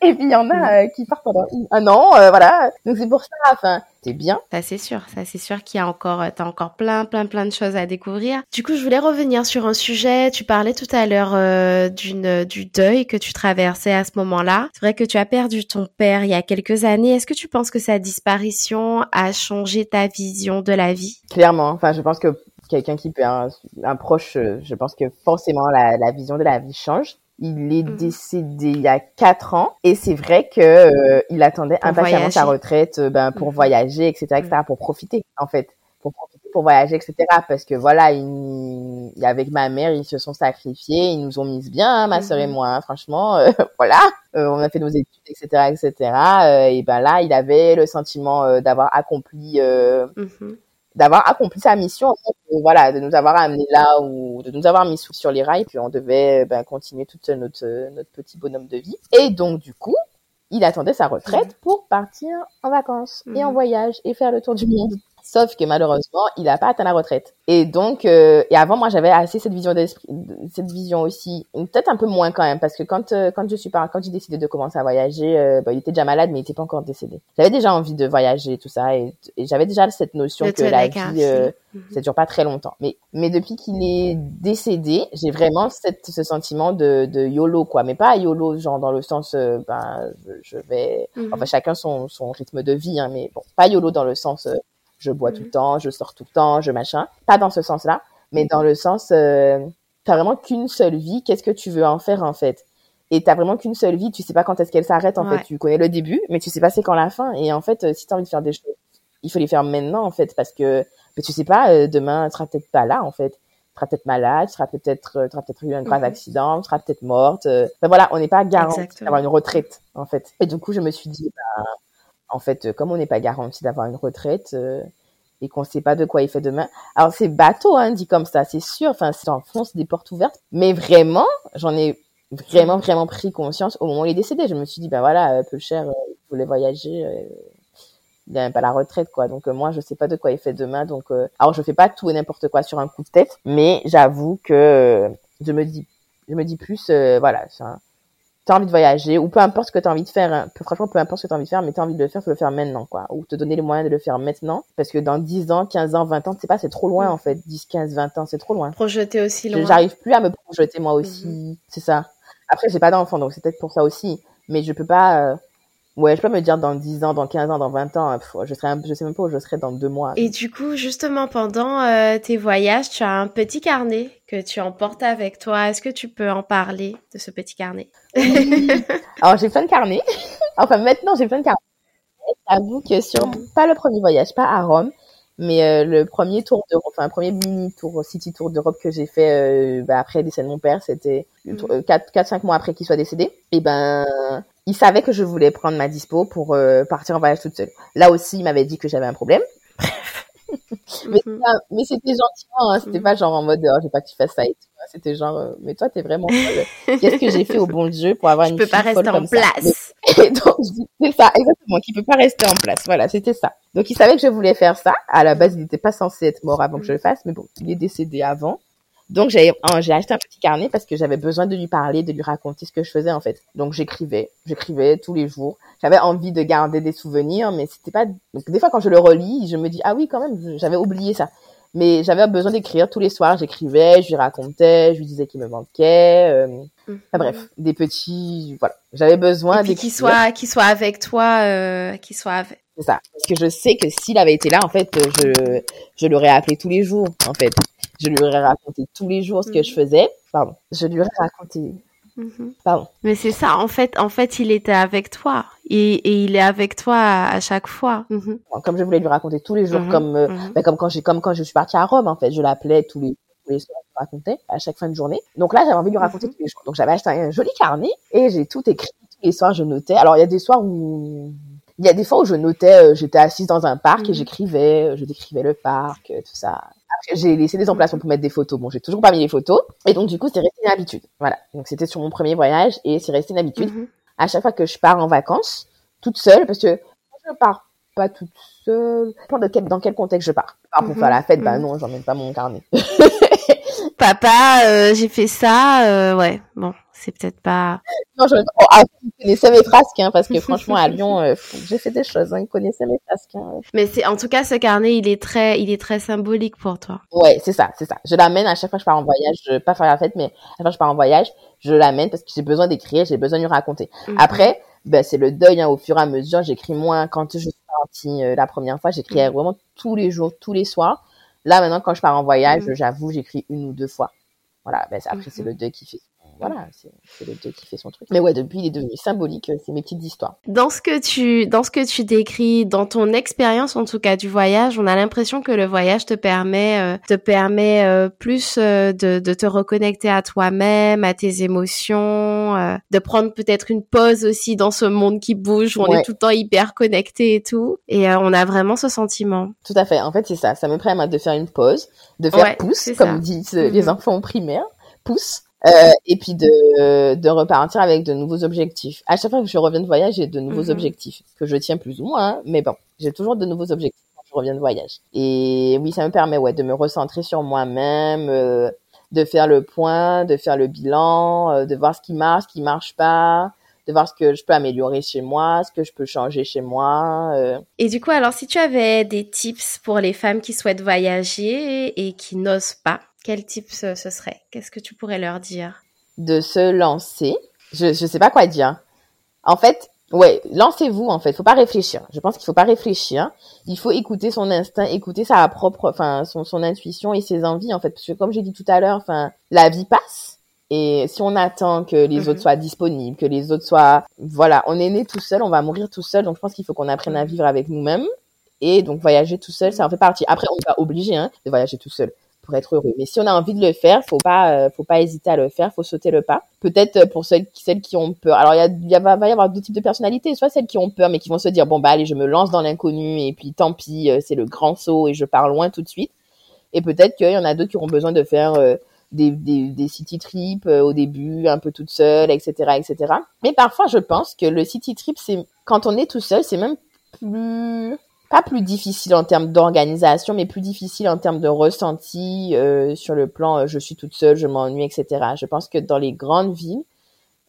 et puis, il y en a euh, qui partent pendant un an, euh, voilà. Donc, c'est pour ça, enfin, c'est bien. Ça c'est sûr, ça c'est sûr qu'il y a encore, euh, t'as encore plein, plein, plein de choses à découvrir. Du coup, je voulais revenir sur un sujet. Tu parlais tout à l'heure euh, d'une, du deuil que tu traversais à ce moment-là. C'est vrai que tu as perdu ton père il y a quelques années. Est-ce que tu penses que sa disparition a changé ta vision de la vie? Clairement, enfin, je pense que quelqu'un qui peut un, un proche, je pense que forcément la, la vision de la vie change. Il est Mhm. décédé il y a quatre ans et c'est vrai que euh, il attendait Pour impatiemment sa retraite, euh, ben pour Mhm. voyager, etc., etc., pour profiter en fait, pour profiter, pour voyager, etc. Parce que voilà, il, avec ma mère, ils se sont sacrifiés, ils nous ont mis bien, hein, ma sœur et Mhm. moi, hein, franchement, euh, voilà, Euh, on a fait nos études, etc., etc. et ben là, il avait le sentiment d'avoir accompli. Mhm. D'avoir accompli sa mission, euh, voilà, de nous avoir amené là ou de nous avoir mis sur les rails, puis on devait ben, continuer toute notre euh, notre petit bonhomme de vie. Et donc du coup, il attendait sa retraite pour partir en vacances et en Mhm. voyage et faire le tour du monde. Sauf que malheureusement, il n'a pas atteint la retraite. Et donc, euh, et avant, moi, j'avais assez cette vision d'esprit, cette vision aussi, peut-être un peu moins quand même, parce que quand euh, quand je suis par, quand j'ai décidé de commencer à voyager, euh, bah, il était déjà malade, mais il était pas encore décédé. J'avais déjà envie de voyager, tout ça, et, et j'avais déjà cette notion que la vie, euh, ça dure pas très longtemps. Mais, mais depuis qu'il est décédé, j'ai vraiment cette, ce sentiment de, de YOLO, quoi. Mais pas YOLO, genre dans le sens, euh, ben, je, vais, Mhm. enfin, chacun son, son rythme de vie, hein, mais bon, pas YOLO dans le sens, euh, je bois tout le temps, je sors tout le temps, je machin. Pas dans ce sens-là. mais dans le sens, euh, t'as vraiment qu'une seule vie, qu'est-ce que tu veux en faire en fait? Et t'as vraiment qu'une seule vie, tu sais pas quand est-ce qu'elle s'arrête en fait. Tu connais le début, mais tu sais pas c'est quand la fin. Et en fait, euh, si t'as envie de faire des choses, il faut les faire maintenant en fait, parce que mais tu sais pas, euh, demain tu seras peut-être pas là en fait. Tu seras peut-être malade, tu seras peut-être, euh, tu peut-être eu un grave mhm. accident, tu seras peut-être morte. Enfin, voilà, on n'est pas garanti d'avoir une retraite en fait. Et du coup, je me suis dit, bah, en fait, comme on n'est pas garanti d'avoir une retraite, et qu'on sait pas de quoi il fait demain. Alors c'est bateau, hein, dit comme ça, c'est sûr. Enfin, c'est enfonce des portes ouvertes. Mais vraiment, j'en ai vraiment vraiment pris conscience au moment où il est décédé. Je me suis dit, ben voilà, euh, peu cher, euh, il voulait voyager. Euh, il n'a pas la retraite quoi donc moi je sais pas de quoi il fait demain donc alors je fais pas tout et n'importe quoi sur un coup de tête mais j'avoue que je me dis je me dis plus voilà t'as envie de voyager ou peu importe ce que t'as envie de faire, hein, franchement peu importe ce que t'as envie de faire, mais t'as envie de le faire, faut le faire maintenant quoi, ou te donner les moyens de le faire maintenant, parce que dans 10 ans, 15 ans, 20 ans, c'est pas, c'est trop loin en fait, 10, 15, 20 ans, c'est trop loin. Projeter aussi loin. J'arrive plus à me projeter moi aussi, mhm. c'est ça. Après j'ai pas d'enfant donc c'est peut-être pour ça aussi, mais je peux pas, euh, Ouais, je peux me dire dans 10 ans, dans 15 ans, dans 20 ans, je serai, je sais même pas où je serai dans deux mois. Et du coup, justement, pendant euh, tes voyages, tu as un petit carnet que tu emportes avec toi. Est-ce que tu peux en parler de ce petit carnet? Alors, j'ai plein de carnets. enfin, maintenant, j'ai plein de carnets. J'avoue que sur, pas le premier voyage, pas à Rome, mais euh, le premier tour d'Europe, enfin, un premier mini tour, city tour d'Europe que j'ai fait euh, bah, après le décès de mon père, c'était 4-5 mm. mois après qu'il soit décédé. Et ben, il savait que je voulais prendre ma dispo pour euh, partir en voyage toute seule. Là aussi, il m'avait dit que j'avais un problème. mais, mhm. mais c'était gentiment, hein, c'était mhm. pas genre en mode, oh, j'ai pas que tu fasses ça et tout. Hein. C'était genre, euh, mais toi, t'es vraiment folle. Qu'est-ce que j'ai fait au bon Dieu pour avoir je une peux pas rester en place. donc, c'est ça, exactement, qui peut pas rester en place. Voilà, c'était ça. Donc, il savait que je voulais faire ça. À la base, il n'était pas censé être mort avant que je le fasse, mais bon, il est décédé avant. Donc j'ai j'ai acheté un petit carnet parce que j'avais besoin de lui parler, de lui raconter ce que je faisais en fait. Donc j'écrivais, j'écrivais tous les jours. J'avais envie de garder des souvenirs, mais c'était pas. Donc des fois quand je le relis, je me dis ah oui quand même, j'avais oublié ça. Mais j'avais besoin d'écrire tous les soirs. J'écrivais, je lui racontais, je lui disais qu'il me manquait. Euh... Enfin bref, des petits, voilà. J'avais besoin d'écrire. Qu'il soit, qu'il soit avec toi, euh, qu'il soit avec. C'est ça. Parce que je sais que s'il avait été là, en fait, je, je l'aurais appelé tous les jours, en fait. Je lui aurais raconté tous les jours ce que je mhm. faisais. Pardon. Je lui aurais raconté. Mhm. Pardon. Mais c'est ça, en fait, en fait, il était avec toi. Et, et il est avec toi à, chaque fois. Mhm. Comme je voulais lui raconter tous les jours, comme, euh, ben, comme quand j'ai, comme quand je suis partie à Rome, en fait, je l'appelais tous les, tous les soirs, je racontais à chaque fin de journée. Donc là, j'avais envie de lui raconter tous les jours. Donc j'avais acheté un joli carnet et j'ai tout écrit. Tous les soirs, je notais. Alors il y a des soirs où il y a des fois où je notais, euh, j'étais assise dans un parc et j'écrivais, je décrivais le parc, tout ça j'ai laissé des emplacements pour mettre des photos. Bon, j'ai toujours pas mis les photos. Et donc, du coup, c'est resté une habitude. Voilà. Donc, c'était sur mon premier voyage et c'est resté une habitude. Mhm. À chaque fois que je pars en vacances, toute seule, parce que je pars pas toute seule. Dans quel, dans quel contexte je pars? pour mhm. faire la fête, bah mhm. non, j'emmène pas mon carnet. Papa, euh, j'ai fait ça, euh, ouais, bon, c'est peut-être pas. Non, je... oh, ah, mes frasques, hein, parce que franchement, à Lyon, euh, j'ai fait des choses, hein, il connaissait mes frasques. Hein. Mais c'est, en tout cas, ce carnet, il est très, il est très symbolique pour toi. Ouais, c'est ça, c'est ça. Je l'amène à chaque fois que je pars en voyage, je, pas faire la fête, mais à chaque fois que je pars en voyage, je l'amène parce que j'ai besoin d'écrire, j'ai besoin de lui raconter. Mhm. Après, ben, c'est le deuil, hein, au fur et à mesure, j'écris moins. Quand je suis partie euh, la première fois, j'écrivais mhm. vraiment tous les jours, tous les soirs. Là, maintenant, quand je pars en voyage, mhm. j'avoue, j'écris une ou deux fois. Voilà, ben, après, c'est le deuil qui fait voilà, c'est le deux qui fait son truc. Mais ouais, depuis, il est devenu symbolique, euh, c'est mes petites histoires. Dans ce que tu, dans ce que tu décris, dans ton expérience en tout cas du voyage, on a l'impression que le voyage te permet, euh, te permet euh, plus de, de te reconnecter à toi-même, à tes émotions, de prendre peut-être une pause aussi dans ce monde qui bouge où on est tout le temps hyper connecté et tout. Et on a vraiment ce sentiment. Tout à fait. En fait, c'est ça. Ça me permet de faire une pause, de faire pouce, comme disent les mhm. enfants primaires, pouce euh, et puis de, de repartir avec de nouveaux objectifs. À chaque fois que je reviens de voyage, j'ai de nouveaux mhm. objectifs que je tiens plus ou moins, hein, mais bon, j'ai toujours de nouveaux objectifs quand je reviens de voyage. Et oui, ça me permet ouais de me recentrer sur moi-même, euh, de faire le point, de faire le bilan, euh, de voir ce qui marche, ce qui marche pas, de voir ce que je peux améliorer chez moi, ce que je peux changer chez moi. Euh. Et du coup, alors si tu avais des tips pour les femmes qui souhaitent voyager et qui n'osent pas, quel type ce, serait? Qu'est-ce que tu pourrais leur dire? De se lancer. Je ne sais pas quoi dire. En fait, Ouais, lancez-vous en fait. Faut pas réfléchir. Je pense qu'il faut pas réfléchir. Il faut écouter son instinct, écouter sa propre, enfin son, son intuition et ses envies en fait. Parce que comme j'ai dit tout à l'heure, enfin la vie passe. Et si on attend que les autres mhm. soient disponibles, que les autres soient, voilà, on est né tout seul, on va mourir tout seul. Donc je pense qu'il faut qu'on apprenne à vivre avec nous-mêmes. Et donc voyager tout seul, ça en fait partie. Après, on n'est pas obligé hein, de voyager tout seul être heureux. Mais si on a envie de le faire, faut pas, euh, faut pas hésiter à le faire, faut sauter le pas. Peut-être euh, pour celles, celles qui ont peur. Alors il va, y avoir deux types de personnalités. Soit celles qui ont peur mais qui vont se dire bon bah allez je me lance dans l'inconnu et puis tant pis euh, c'est le grand saut et je pars loin tout de suite. Et peut-être qu'il y en a d'autres qui auront besoin de faire des, city trips au début, un peu toute seule, etc., etc. Mais parfois, je pense que le city trip, c'est quand on est tout seul, c'est même plus pas plus difficile en termes d'organisation, mais plus difficile en termes de ressenti euh, sur le plan euh, je suis toute seule, je m'ennuie, etc. Je pense que dans les grandes villes,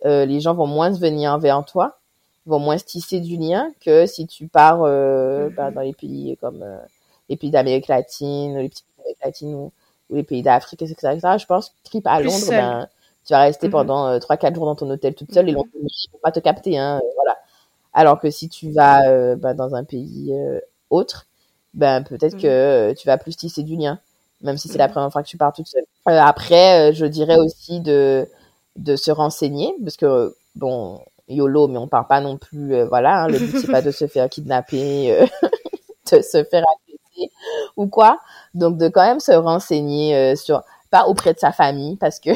euh, les gens vont moins se venir vers toi, vont moins se tisser du lien que si tu pars mm-hmm. bah, dans les pays comme les pays d'Amérique latine, les petits pays d'Amérique latine ou, les pays d'Afrique, etc., Je pense que trip à Londres, ben, tu vas rester mm-hmm. pendant trois, 4 jours dans ton hôtel toute seule et mm-hmm. ils vont pas te capter, hein, voilà. Alors que si tu vas bah, dans un pays autre, ben peut-être mm. que tu vas plus tisser du lien, même si c'est la mm. première fois que tu pars toute seule. Euh, après, euh, je dirais aussi de de se renseigner parce que bon YOLO, mais on part pas non plus, euh, voilà, hein, le but c'est pas de se faire kidnapper, de se faire agresser ou quoi. Donc de quand même se renseigner sur, pas auprès de sa famille parce que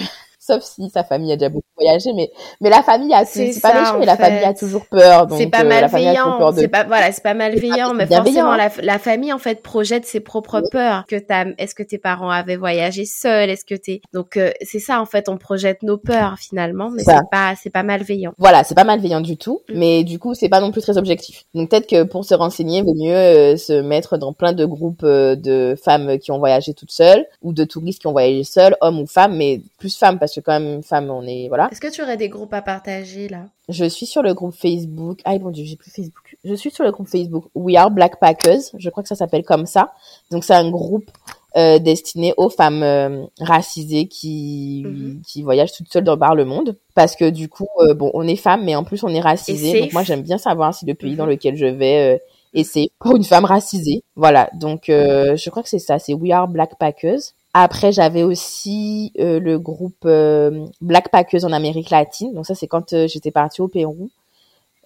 sauf si sa famille a déjà beaucoup voyagé, mais mais la famille a c'est pas méchant, mais la famille a toujours peur. C'est pas malveillant. C'est pas voilà, c'est pas malveillant, mais forcément la, la, famille en fait projette ses propres peurs. Que est-ce que tes parents avaient voyagé seuls? Est-ce que t'es donc euh, c'est ça en fait, on projette nos peurs finalement, mais c'est pas c'est pas malveillant. Voilà, c'est pas malveillant du tout, mm. mais du coup c'est pas non plus très objectif. Donc peut-être que pour se renseigner, il vaut mieux euh, se mettre dans plein de groupes euh, de femmes qui ont voyagé toutes seules ou de touristes qui ont voyagé seuls, hommes ou femmes, mais plus femmes parce que quand même femme on est voilà. Est-ce que tu aurais des groupes à partager là? Je suis sur le groupe Facebook. Ah mon dieu, j'ai plus Facebook. Je suis sur le groupe Facebook We Are Black Packers. Je crois que ça s'appelle comme ça. Donc c'est un groupe euh, destiné aux femmes euh, racisées qui mhm. qui voyagent toutes seules dans par le monde parce que du coup euh, bon on est femmes mais en plus on est racisées donc moi j'aime bien savoir si le pays dans mhm. lequel je vais et c'est pour une femme racisée voilà donc je crois que c'est ça c'est We Are Black Packers après, j'avais aussi euh, le groupe euh, Black Packers en Amérique latine. Donc ça, c'est quand euh, j'étais partie au Pérou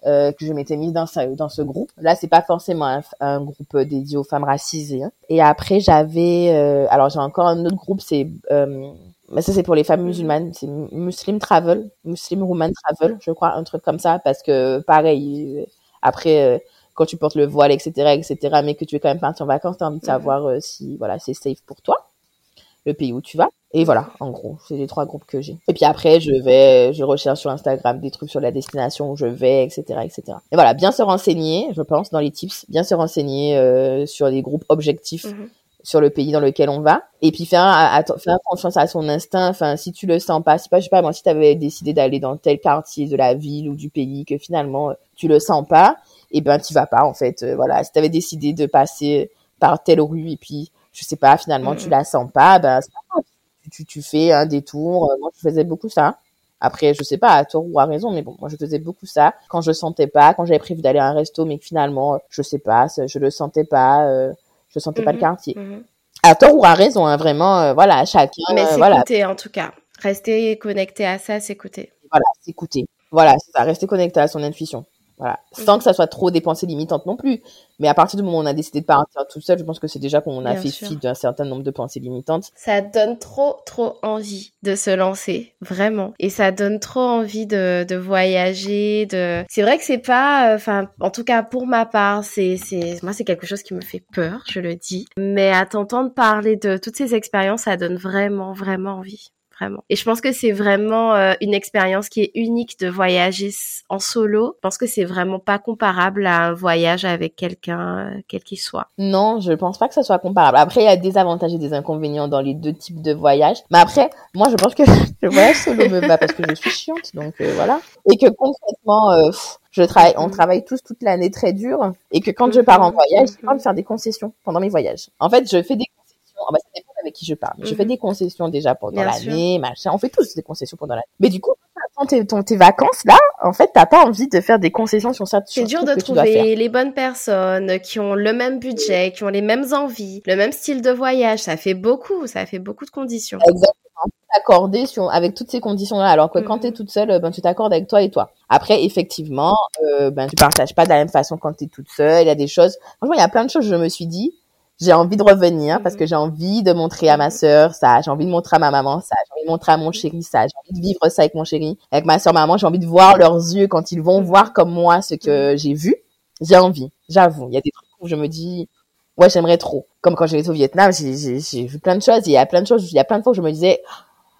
que je m'étais mise dans, ce, dans ce groupe. Là, c'est pas forcément un, groupe dédié aux femmes racisées. Hein. Et après, j'avais... alors, j'ai encore un autre groupe, c'est... mais ça, c'est pour les femmes musulmanes. C'est Muslim Travel, Muslim Woman Travel, je crois, un truc comme ça. Parce que, pareil, après quand tu portes le voile, etc., etc., mais que tu es quand même partir en vacances, tu as envie de savoir si voilà c'est safe pour toi le pays où tu vas. Et voilà, en gros, c'est les trois groupes que j'ai. Et puis après, je vais, je recherche sur Instagram des trucs sur la destination où je vais, etc., etc. Et voilà, bien se renseigner, je pense, dans les tips, bien se renseigner euh, sur les groupes objectifs. Mhm. sur le pays dans lequel on va et puis faire, faire confiance à son instinct enfin si tu le sens pas si pas je sais pas moi si tu avais décidé d'aller dans tel quartier de la ville ou du pays que finalement tu le sens pas et eh ben tu vas pas en fait euh, voilà si tu avais décidé de passer par telle rue et puis je sais pas, finalement, tu la sens pas, ben, Tu, tu, fais un détour. Euh, moi, je faisais beaucoup ça. Après, je sais pas, à tort ou à raison, mais bon, moi, je faisais beaucoup ça. Quand je sentais pas, quand j'avais prévu d'aller à un resto, mais que finalement, je sais pas, je le sentais pas, euh, je sentais pas le mhm, quartier. Mhm. À tort ou à raison, hein, vraiment, euh, voilà, chacun. Mais s'écouter, en tout cas. Rester connecté à ça, s'écouter. Voilà, s'écouter. Voilà, c'est ça, rester connecté à son intuition. Voilà. Sans que ça soit trop des pensées limitantes non plus. Mais à partir du moment où on a décidé de partir tout seul, je pense que c'est déjà qu'on a fait fi d'un certain nombre de pensées limitantes. Ça donne trop, trop envie de se lancer, vraiment. Et ça donne trop envie de, de voyager, de. C'est vrai que c'est pas, enfin, en tout cas pour ma part, c'est, c'est, moi c'est quelque chose qui me fait peur, je le dis. Mais à t'entendre parler de toutes ces expériences, ça donne vraiment, vraiment envie. Et je pense que c'est vraiment euh, une expérience qui est unique de voyager en solo. Je pense que c'est vraiment pas comparable à un voyage avec quelqu'un, euh, quel qu'il soit. Non, je pense pas que ça soit comparable. Après, il y a des avantages et des inconvénients dans les deux types de voyages. Mais après, moi, je pense que le voyage solo me va parce que je suis chiante, donc euh, voilà. Et que concrètement, je travaille, on travaille tous toute l'année très dur et que quand je pars en voyage, j'ai pas de faire des concessions pendant mes voyages. En fait, je fais des concessions. Ah bah, avec qui je parle. Je fais mhm. des concessions déjà pendant l'année, machin. On fait tous des concessions pendant l'année. Mais du coup, quand tes, tes vacances là, en fait, t'as pas envie de faire des concessions sur ça. C'est dur de trouver les bonnes personnes qui ont le même budget, qui ont les mêmes envies, le même style de voyage. Ça fait beaucoup, ça fait beaucoup de conditions. Exactement. T'accorder sur avec toutes ces conditions-là. Alors que quand mhm. t'es toute seule, ben tu t'accordes avec toi et toi. Après, effectivement, euh, ben tu partages pas de la même façon quand t'es toute seule. Il y a des choses. Franchement, il y a plein de choses. Je me suis dit, j'ai envie de revenir parce que mhm. j'ai envie de montrer à ma mhm. sœur ça, j'ai envie de montrer à ma maman ça, j'ai envie de montrer à mon chéri ça, j'ai envie de vivre ça avec mon chéri, avec ma sœur, maman, j'ai envie de voir leurs yeux quand ils vont voir comme moi ce que j'ai vu. J'ai envie, j'avoue. Il y a des trucs où je me dis, ouais, j'aimerais trop. Comme quand j'étais au Vietnam, j'ai vu plein de choses. Il y a plein de choses, il y a plein de fois où je me disais,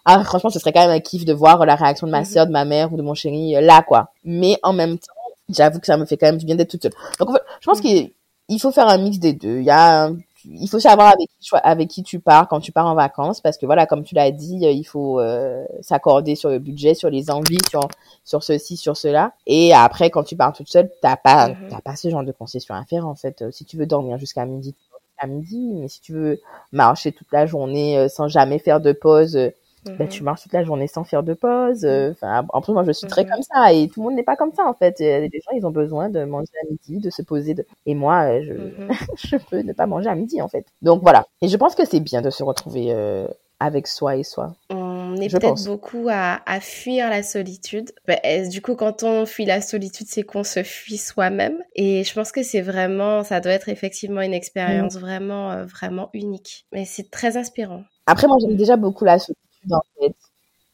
ah, franchement, ce serait quand même un kiff de voir la réaction de ma mhm. sœur, de ma mère ou de mon chéri euh, là, quoi. Mais en même temps, j'avoue que ça me fait quand même du bien d'être toute seule. Donc, je pense qu'il faut faire un mix des deux. Il y a il faut savoir avec qui, avec qui tu pars quand tu pars en vacances parce que voilà comme tu l'as dit euh, il faut euh, s'accorder sur le budget sur les envies sur sur ceci sur cela et après quand tu pars toute seule t'as pas mm-hmm. t'as pas ce genre de concession à faire en fait si tu veux dormir jusqu'à midi à midi mais si tu veux marcher toute la journée euh, sans jamais faire de pause bah, tu marches toute la journée sans faire de pause. Euh, enfin, en plus, moi, je suis très comme ça et tout le monde n'est pas comme ça en fait. Les gens, ils ont besoin de manger à midi, de se poser. De... Et moi, euh, je, je peux ne pas manger à midi en fait. Donc voilà. Et je pense que c'est bien de se retrouver euh, avec soi et soi. On est peut-être beaucoup à, à, fuir la solitude. Bah, du coup, quand on fuit la solitude, c'est qu'on se fuit soi-même? Et je pense que c'est vraiment, ça doit être effectivement une expérience mm. vraiment, vraiment unique. Mais c'est très inspirant. Après, moi, j'aime déjà beaucoup la solitude en fait.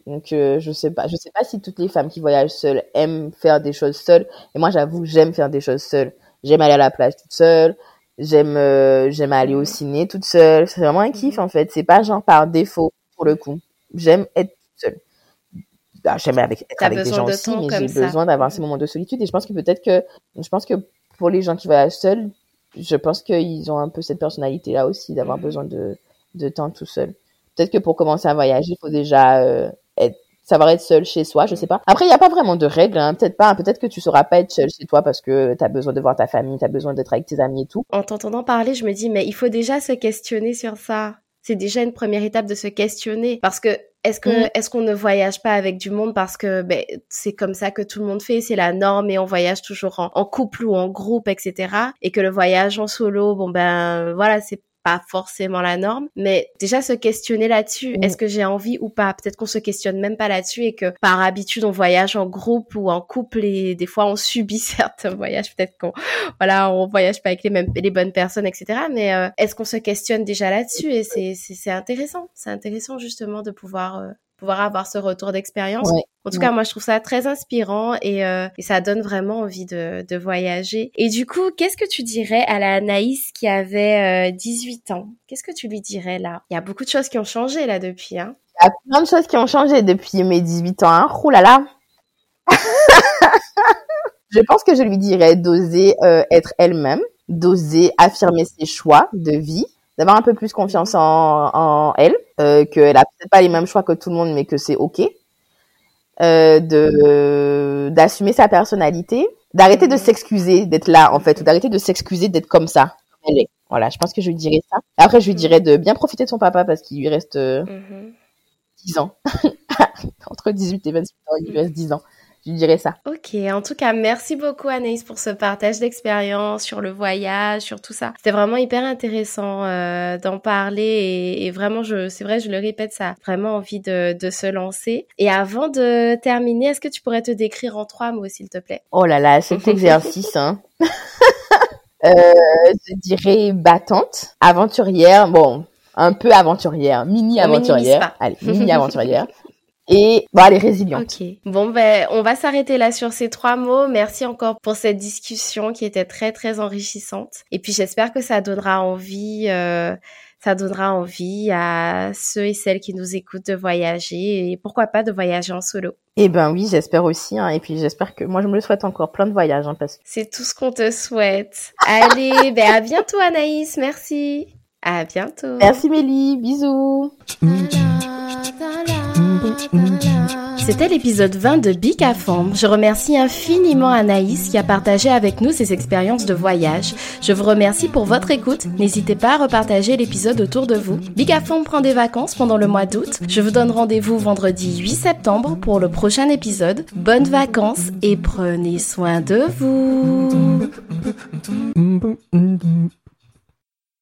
Donc euh, je sais pas, je sais pas si toutes les femmes qui voyagent seules aiment faire des choses seules. Et moi j'avoue, j'aime faire des choses seules. J'aime aller à la plage toute seule. J'aime euh, j'aime aller au ciné toute seule. C'est vraiment un kiff en fait. C'est pas genre par défaut pour le coup. J'aime être toute seule. Bah, j'aime avec, être avec des gens aussi, mais j'ai besoin d'avoir ces moments de solitude. Et je pense que peut-être que je pense que pour les gens qui voyagent seuls, je pense qu'ils ont un peu cette personnalité là aussi d'avoir mhm. besoin de de temps tout seul peut-être que pour commencer à voyager, il faut déjà euh, être, savoir être seul chez soi, je sais pas. Après, il n'y a pas vraiment de règles, hein. peut-être pas. Peut-être que tu sauras pas être seul chez toi parce que tu as besoin de voir ta famille, tu as besoin d'être avec tes amis et tout. En t'entendant parler, je me dis, mais il faut déjà se questionner sur ça. C'est déjà une première étape de se questionner parce que est-ce que mm. est-ce qu'on ne voyage pas avec du monde parce que ben, c'est comme ça que tout le monde fait, c'est la norme et on voyage toujours en, en, couple ou en groupe, etc. Et que le voyage en solo, bon ben voilà, c'est pas forcément la norme, mais déjà se questionner là-dessus. Mm. Est-ce que j'ai envie ou pas? Peut-être qu'on se questionne même pas là-dessus et que par habitude on voyage en groupe ou en couple et des fois on subit certains voyages. Peut-être qu'on voilà on voyage pas avec les mêmes les bonnes personnes, etc. Mais euh, est-ce qu'on se questionne déjà là-dessus? Et c'est c'est intéressant. C'est intéressant justement de pouvoir euh, pouvoir avoir ce retour d'expérience. En tout cas, moi, je trouve ça très inspirant et, euh, et ça donne vraiment envie de, de, voyager. Et du coup, qu'est-ce que tu dirais à la Anaïs qui avait euh, 18 ans? Qu'est-ce que tu lui dirais là? Il y a beaucoup de choses qui ont changé là depuis. Hein Il y a plein de choses qui ont changé depuis mes 18 ans. Hein. Ouh là là Je pense que je lui dirais d'oser euh, être elle-même, d'oser affirmer ses choix de vie, d'avoir un peu plus confiance en, en elle, euh, qu'elle a peut-être pas les mêmes choix que tout le monde, mais que c'est ok, euh, de d'assumer sa personnalité, d'arrêter de s'excuser d'être là en fait, ou d'arrêter de s'excuser d'être comme ça, elle est. Voilà, je pense que je lui dirais ça. Après, je lui dirais de bien profiter de son papa parce qu'il lui reste euh, 10 mm-hmm. ans. Entre 18 et 28 ans, il lui reste 10 ans je dirais ça. Ok, en tout cas, merci beaucoup Anaïs pour ce partage d'expérience sur le voyage, sur tout ça. C'était vraiment hyper intéressant euh, d'en parler et, vraiment, je, c'est vrai, je le répète, ça a vraiment envie de, de se lancer. Et avant de terminer, est-ce que tu pourrais te décrire en trois mots, s'il te plaît? Oh là là, cet exercice, hein. euh, je dirais battante, aventurière, bon, un peu aventurière, mini aventurière. Allez, mini aventurière. et bon, elle est résiliente. Ok. Bon, ben, on va s'arrêter là sur ces trois mots. Merci encore pour cette discussion qui était très, très enrichissante. Et puis, j'espère que ça donnera envie, euh, ça donnera envie à ceux et celles qui nous écoutent de voyager et pourquoi pas de voyager en solo. Eh ben oui, j'espère aussi. Hein. Et puis, j'espère que moi, je me le souhaite encore plein de voyages. Hein, parce que... C'est tout ce qu'on te souhaite. Allez, ben, à bientôt, Anaïs. Merci. À bientôt. Merci, Mélie. Bisous. C'était l'épisode 20 de Big à Je remercie infiniment Anaïs qui a partagé avec nous ses expériences de voyage. Je vous remercie pour votre écoute. N'hésitez pas à repartager l'épisode autour de vous. Big à prend des vacances pendant le mois d'août. Je vous donne rendez-vous vendredi 8 septembre pour le prochain épisode. Bonnes vacances et prenez soin de vous.